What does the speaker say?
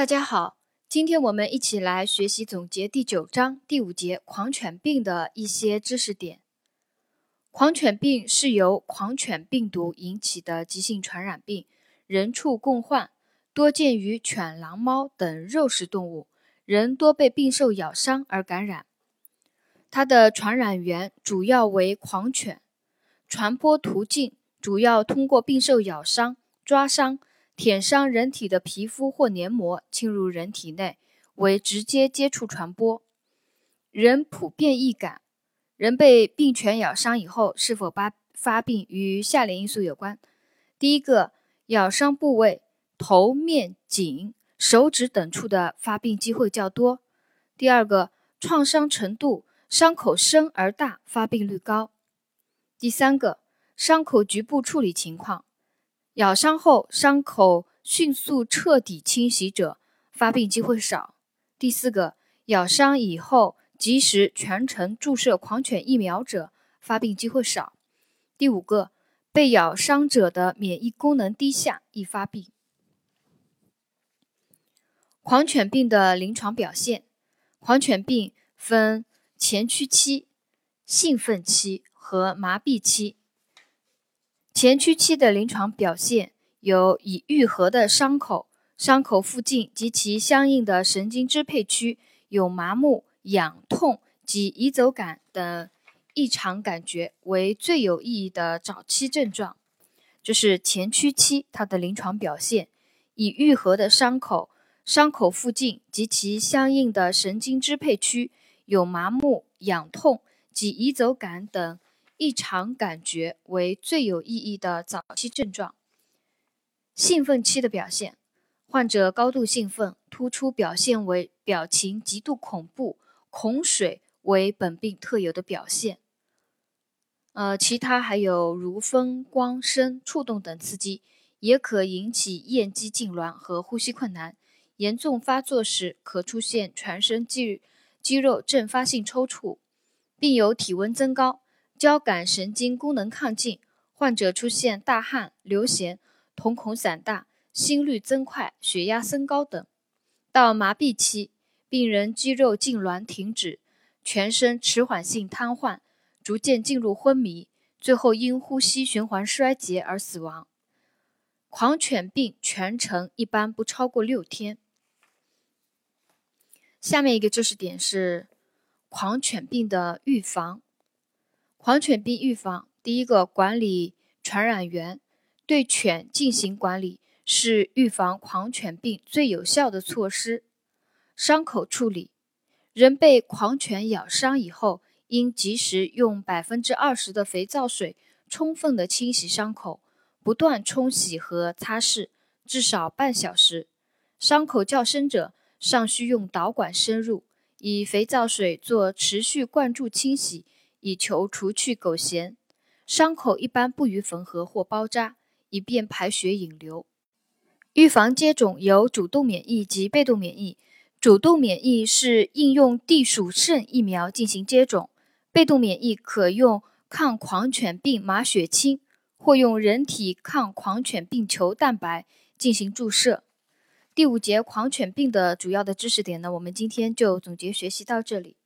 大家好，今天我们一起来学习总结第九章第五节狂犬病的一些知识点。狂犬病是由狂犬病毒引起的急性传染病，人畜共患，多见于犬、狼、猫等肉食动物，人多被病兽咬伤而感染。它的传染源主要为狂犬，传播途径主要通过病兽咬伤、抓伤。舔伤人体的皮肤或黏膜，侵入人体内，为直接接触传播。人普遍易感，人被病犬咬伤以后，是否发发病与下列因素有关：第一个，咬伤部位头、面、颈、手指等处的发病机会较多；第二个，创伤程度，伤口深而大，发病率高；第三个，伤口局部处理情况。咬伤后，伤口迅速彻底清洗者，发病机会少。第四个，咬伤以后及时全程注射狂犬疫苗者，发病机会少。第五个，被咬伤者的免疫功能低下，易发病。狂犬病的临床表现，狂犬病分前驱期、兴奋期和麻痹期。前驱期的临床表现有已愈合的伤口，伤口附近及其相应的神经支配区有麻木、痒痛及移走感等异常感觉，为最有意义的早期症状。就是前驱期，它的临床表现已愈合的伤口，伤口附近及其相应的神经支配区有麻木、痒痛及移走感等。异常感觉为最有意义的早期症状。兴奋期的表现，患者高度兴奋，突出表现为表情极度恐怖，恐水为本病特有的表现。呃，其他还有如风、光、声、触动等刺激，也可引起咽肌痉挛和呼吸困难。严重发作时，可出现全身肌肌肉阵发性抽搐，并有体温增高。交感神经功能亢进，患者出现大汗、流涎、瞳孔散大、心率增快、血压升高等。到麻痹期，病人肌肉痉挛停止，全身迟缓性瘫痪，逐渐进入昏迷，最后因呼吸循环衰竭而死亡。狂犬病全程一般不超过六天。下面一个知识点是狂犬病的预防。狂犬病预防，第一个管理传染源，对犬进行管理是预防狂犬病最有效的措施。伤口处理，人被狂犬咬伤以后，应及时用百分之二十的肥皂水充分的清洗伤口，不断冲洗和擦拭，至少半小时。伤口较深者，尚需用导管深入，以肥皂水做持续灌注清洗。以求除去狗涎，伤口一般不予缝合或包扎，以便排血引流。预防接种有主动免疫及被动免疫。主动免疫是应用地鼠肾疫苗进行接种，被动免疫可用抗狂犬病麻血清或用人体抗狂犬病球蛋白进行注射。第五节狂犬病的主要的知识点呢，我们今天就总结学习到这里。